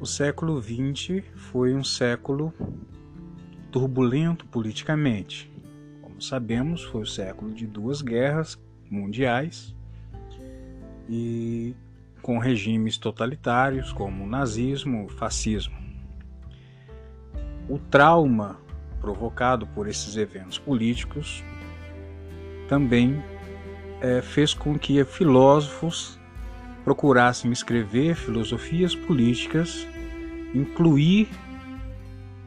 O século XX foi um século turbulento politicamente. Como sabemos, foi o século de duas guerras mundiais e com regimes totalitários como o nazismo, o fascismo. O trauma provocado por esses eventos políticos também é, fez com que filósofos procurassem escrever filosofias políticas, incluir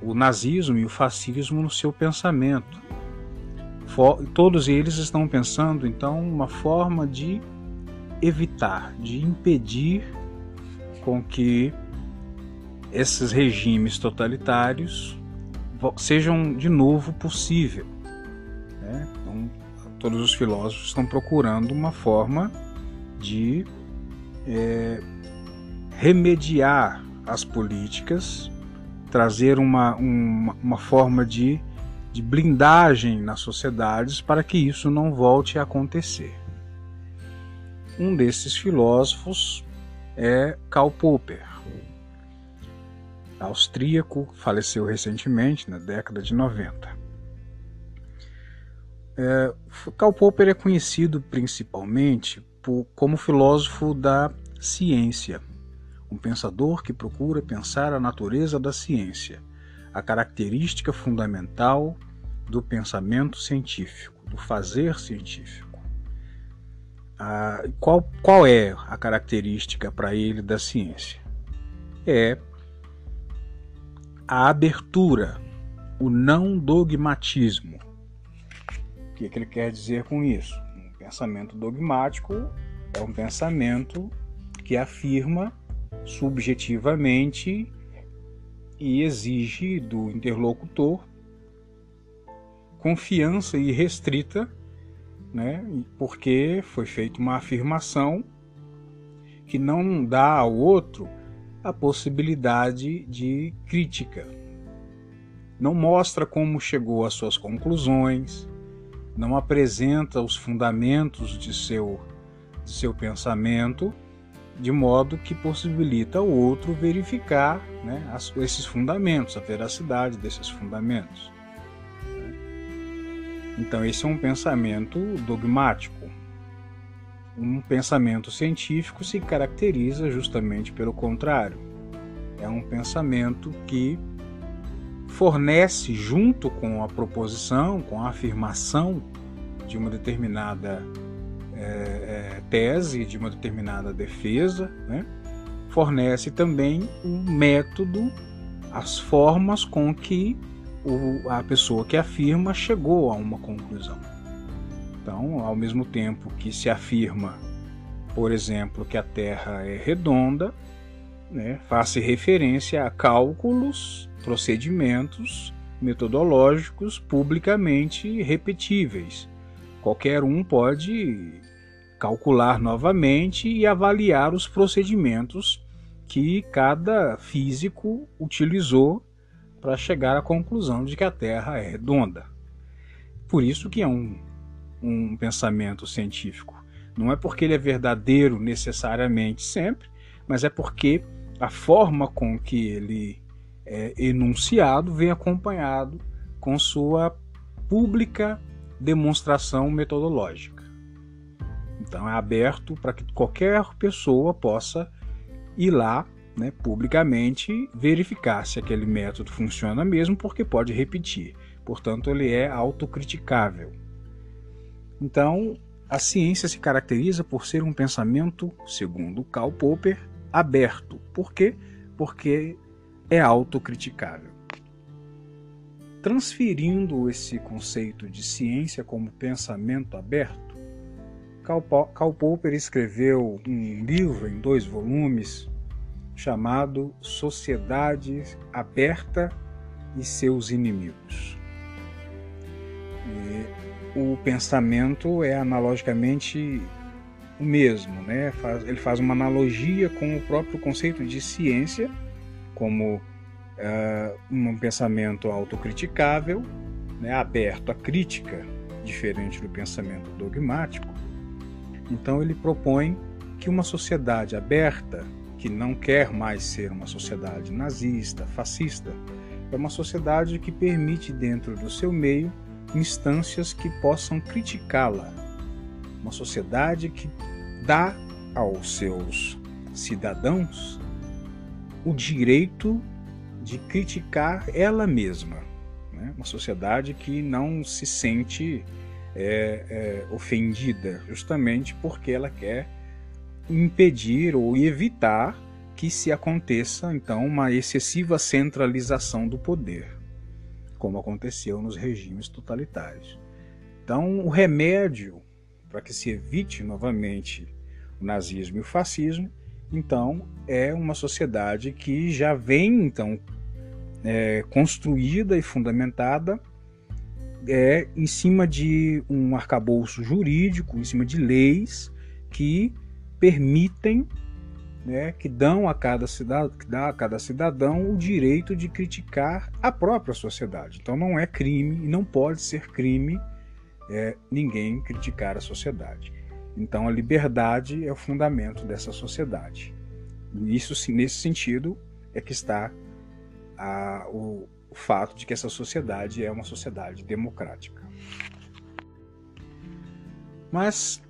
o nazismo e o fascismo no seu pensamento. Todos eles estão pensando, então, uma forma de evitar, de impedir com que esses regimes totalitários sejam de novo possível. Né? Então, todos os filósofos estão procurando uma forma de é, remediar as políticas, trazer uma, uma, uma forma de, de blindagem nas sociedades para que isso não volte a acontecer. Um desses filósofos é Karl Popper, austríaco, faleceu recentemente, na década de 90. É, Karl Popper é conhecido principalmente por, como filósofo da ciência, um pensador que procura pensar a natureza da ciência, a característica fundamental do pensamento científico, do fazer científico. Qual, qual é a característica para ele da ciência? É a abertura, o não dogmatismo. O que, que ele quer dizer com isso? Pensamento dogmático é um pensamento que afirma subjetivamente e exige do interlocutor confiança irrestrita, né? porque foi feita uma afirmação que não dá ao outro a possibilidade de crítica. Não mostra como chegou às suas conclusões, não apresenta os fundamentos de seu, de seu pensamento, de modo que possibilita ao outro verificar né, as, esses fundamentos, a veracidade desses fundamentos. Então, esse é um pensamento dogmático. Um pensamento científico se caracteriza justamente pelo contrário. É um pensamento que fornece, junto com a proposição, com a afirmação de uma determinada é, é, tese, de uma determinada defesa, né? fornece também um método, as formas com que o, a pessoa que afirma chegou a uma conclusão. Então, ao mesmo tempo que se afirma, por exemplo, que a Terra é redonda, né, faz referência a cálculos, procedimentos metodológicos publicamente repetíveis. Qualquer um pode calcular novamente e avaliar os procedimentos que cada físico utilizou para chegar à conclusão de que a Terra é redonda. Por isso que é um um pensamento científico. Não é porque ele é verdadeiro necessariamente sempre, mas é porque a forma com que ele é enunciado vem acompanhado com sua pública demonstração metodológica. Então é aberto para que qualquer pessoa possa ir lá né, publicamente verificar se aquele método funciona mesmo, porque pode repetir. Portanto, ele é autocriticável. Então, a ciência se caracteriza por ser um pensamento, segundo Karl Popper, aberto. Por quê? Porque é autocriticável. Transferindo esse conceito de ciência como pensamento aberto, Karl Popper escreveu um livro em dois volumes chamado Sociedade Aberta e seus Inimigos. E o pensamento é analogicamente o mesmo, né? ele faz uma analogia com o próprio conceito de ciência, como uh, um pensamento autocriticável, né? aberto à crítica, diferente do pensamento dogmático. Então ele propõe que uma sociedade aberta, que não quer mais ser uma sociedade nazista, fascista, é uma sociedade que permite dentro do seu meio instâncias que possam criticá-la. Uma sociedade que dá aos seus cidadãos o direito de criticar ela mesma. Né? Uma sociedade que não se sente é, é, ofendida, justamente porque ela quer impedir ou evitar que se aconteça então uma excessiva centralização do poder, como aconteceu nos regimes totalitários. Então, o remédio para que se evite novamente o nazismo e o fascismo, então é uma sociedade que já vem então é, construída e fundamentada é, em cima de um arcabouço jurídico, em cima de leis que permitem, né, que dão a cada cidadão, que a cada cidadão o direito de criticar a própria sociedade. Então não é crime e não pode ser crime é, ninguém criticar a sociedade. Então a liberdade é o fundamento dessa sociedade. Isso, nesse sentido, é que está a, o, o fato de que essa sociedade é uma sociedade democrática. Mas,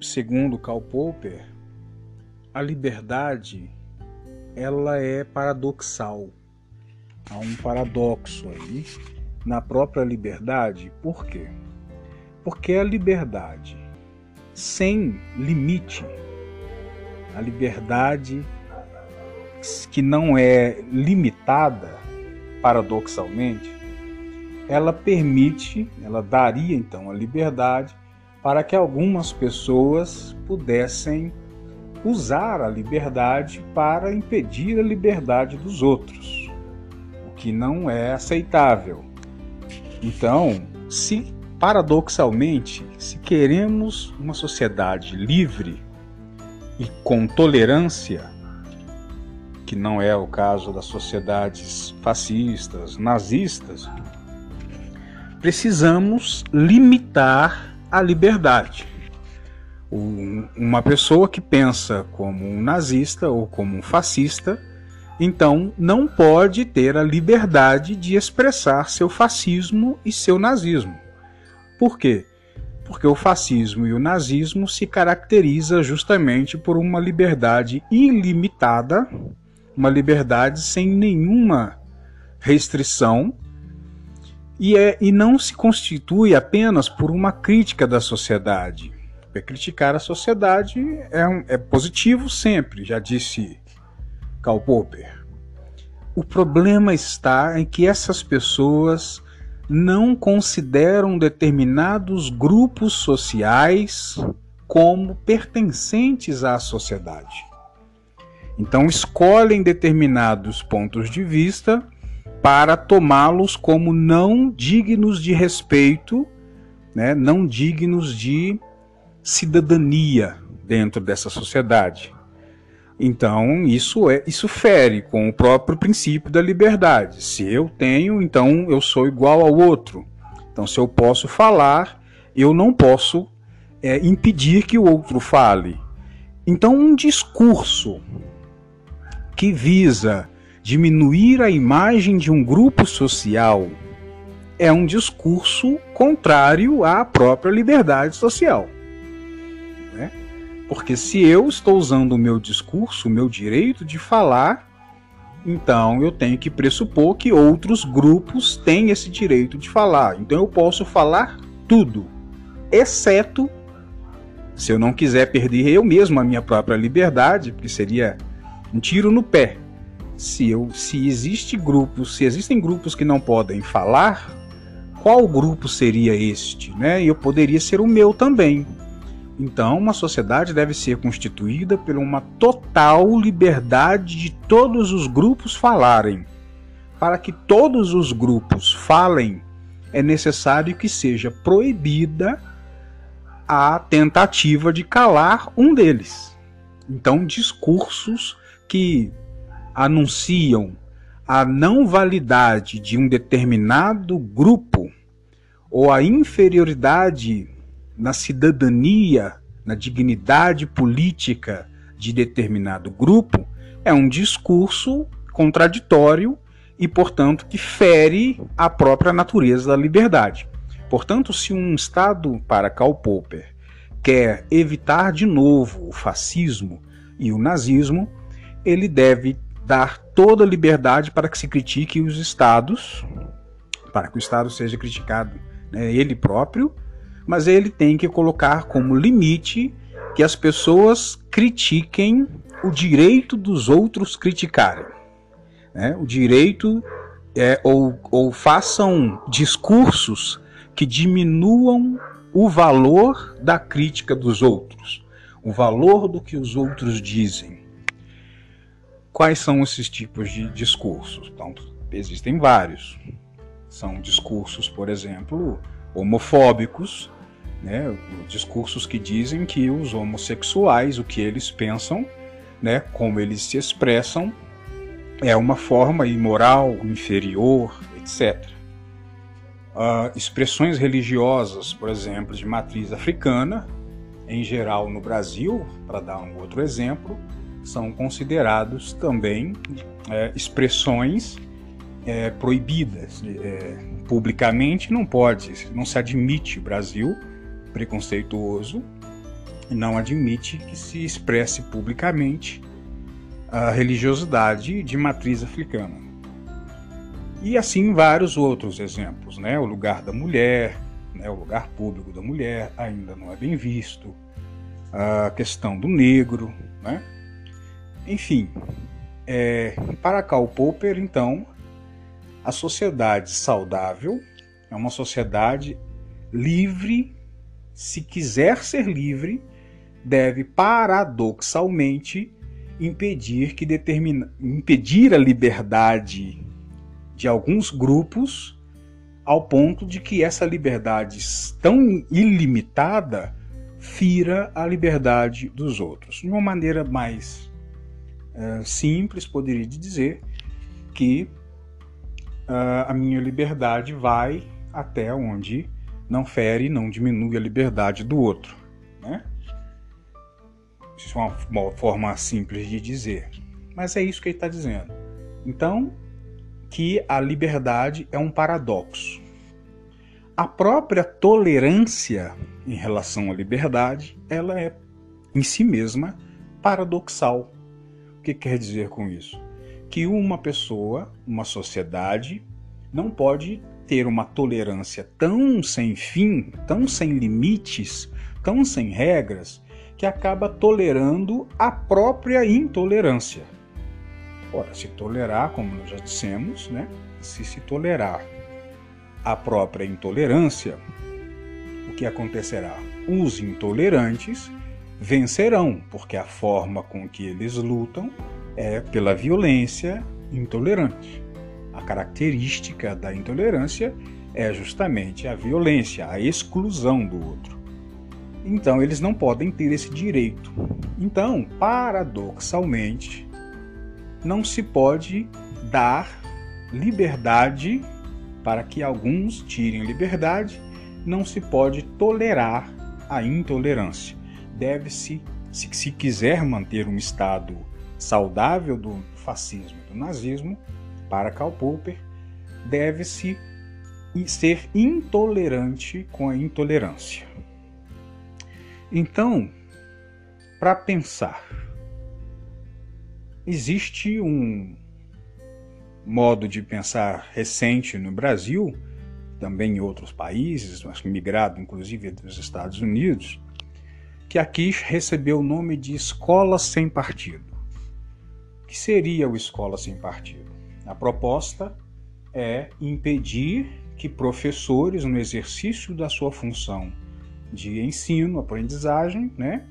segundo Karl Popper, a liberdade ela é paradoxal. Há um paradoxo aí na própria liberdade. Por quê? Porque a liberdade sem limite, a liberdade que não é limitada, paradoxalmente, ela permite, ela daria então a liberdade para que algumas pessoas pudessem usar a liberdade para impedir a liberdade dos outros, o que não é aceitável. Então, se paradoxalmente, se queremos uma sociedade livre e com tolerância, que não é o caso das sociedades fascistas, nazistas, precisamos limitar a liberdade. Uma pessoa que pensa como um nazista ou como um fascista, então não pode ter a liberdade de expressar seu fascismo e seu nazismo. Por quê? Porque o fascismo e o nazismo se caracteriza justamente por uma liberdade ilimitada uma liberdade sem nenhuma restrição e, é, e não se constitui apenas por uma crítica da sociedade. Porque criticar a sociedade é, um, é positivo sempre, já disse Karl Popper. O problema está em que essas pessoas não consideram determinados grupos sociais como pertencentes à sociedade. Então, escolhem determinados pontos de vista para tomá-los como não dignos de respeito, né, não dignos de cidadania dentro dessa sociedade. Então, isso é isso fere com o próprio princípio da liberdade. Se eu tenho, então eu sou igual ao outro. Então, se eu posso falar, eu não posso é, impedir que o outro fale. Então, um discurso que visa diminuir a imagem de um grupo social é um discurso contrário à própria liberdade social. Porque se eu estou usando o meu discurso, o meu direito de falar, então eu tenho que pressupor que outros grupos têm esse direito de falar. Então eu posso falar tudo, exceto se eu não quiser perder eu mesmo a minha própria liberdade, porque seria um tiro no pé. Se eu, se existe grupos, se existem grupos que não podem falar, qual grupo seria este, né? E eu poderia ser o meu também. Então, uma sociedade deve ser constituída por uma total liberdade de todos os grupos falarem. Para que todos os grupos falem, é necessário que seja proibida a tentativa de calar um deles. Então, discursos que anunciam a não validade de um determinado grupo ou a inferioridade na cidadania, na dignidade política de determinado grupo é um discurso contraditório e, portanto, que fere a própria natureza da liberdade. Portanto, se um Estado, para Karl Popper, quer evitar de novo o fascismo e o nazismo, ele deve dar toda a liberdade para que se critique os Estados, para que o Estado seja criticado né, ele próprio, mas ele tem que colocar como limite que as pessoas critiquem o direito dos outros criticarem. Né? O direito é, ou, ou façam discursos que diminuam o valor da crítica dos outros, o valor do que os outros dizem. Quais são esses tipos de discursos? Então, existem vários. São discursos, por exemplo, homofóbicos, né? discursos que dizem que os homossexuais, o que eles pensam, né? como eles se expressam, é uma forma imoral, inferior, etc. Uh, expressões religiosas, por exemplo, de matriz africana, em geral no Brasil, para dar um outro exemplo, são considerados também é, expressões é, proibidas. É, publicamente não pode, não se admite Brasil preconceituoso, não admite que se expresse publicamente a religiosidade de matriz africana. E assim vários outros exemplos, né? O lugar da mulher, né? o lugar público da mulher ainda não é bem visto, a questão do negro, né? Enfim, é, para Karl Popper, então, a sociedade saudável é uma sociedade livre, se quiser ser livre, deve paradoxalmente impedir que determina, impedir a liberdade de alguns grupos ao ponto de que essa liberdade tão ilimitada fira a liberdade dos outros. De uma maneira mais uh, simples, poderia dizer que uh, a minha liberdade vai até onde não fere não diminui a liberdade do outro. Né? Isso é uma forma simples de dizer. Mas é isso que ele está dizendo. Então, que a liberdade é um paradoxo. A própria tolerância em relação à liberdade, ela é em si mesma paradoxal. O que quer dizer com isso? Que uma pessoa, uma sociedade, não pode ter uma tolerância tão sem fim, tão sem limites, tão sem regras, que acaba tolerando a própria intolerância. Ora, se tolerar, como nós já dissemos, né? se se tolerar a própria intolerância, o que acontecerá? Os intolerantes vencerão, porque a forma com que eles lutam é pela violência intolerante. A característica da intolerância é justamente a violência, a exclusão do outro. Então, eles não podem ter esse direito. Então, paradoxalmente, não se pode dar liberdade para que alguns tirem liberdade, não se pode tolerar a intolerância. Deve-se, se, se quiser manter um estado saudável do fascismo e do nazismo, para Karl Popper, deve-se ser intolerante com a intolerância. Então, para pensar, existe um modo de pensar recente no Brasil, também em outros países, mas migrado inclusive dos Estados Unidos, que aqui recebeu o nome de escola sem partido. Que seria o escola sem partido? A proposta é impedir que professores, no exercício da sua função de ensino, aprendizagem, né,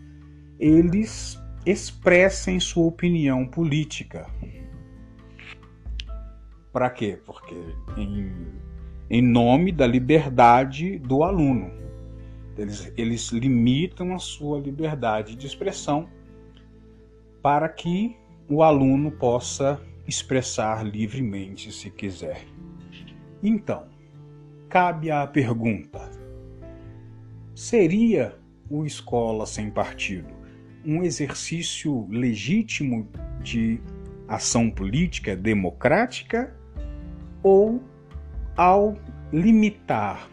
eles expressem sua opinião política. Para quê? Porque em, em nome da liberdade do aluno. Eles, eles limitam a sua liberdade de expressão para que o aluno possa expressar livremente se quiser. Então, cabe a pergunta: seria o escola sem partido um exercício legítimo de ação política democrática ou ao limitar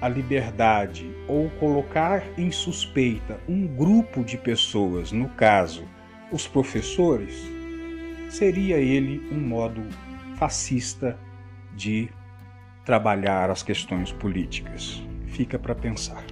a liberdade ou colocar em suspeita um grupo de pessoas, no caso, os professores, seria ele um modo fascista de trabalhar as questões políticas. Fica para pensar.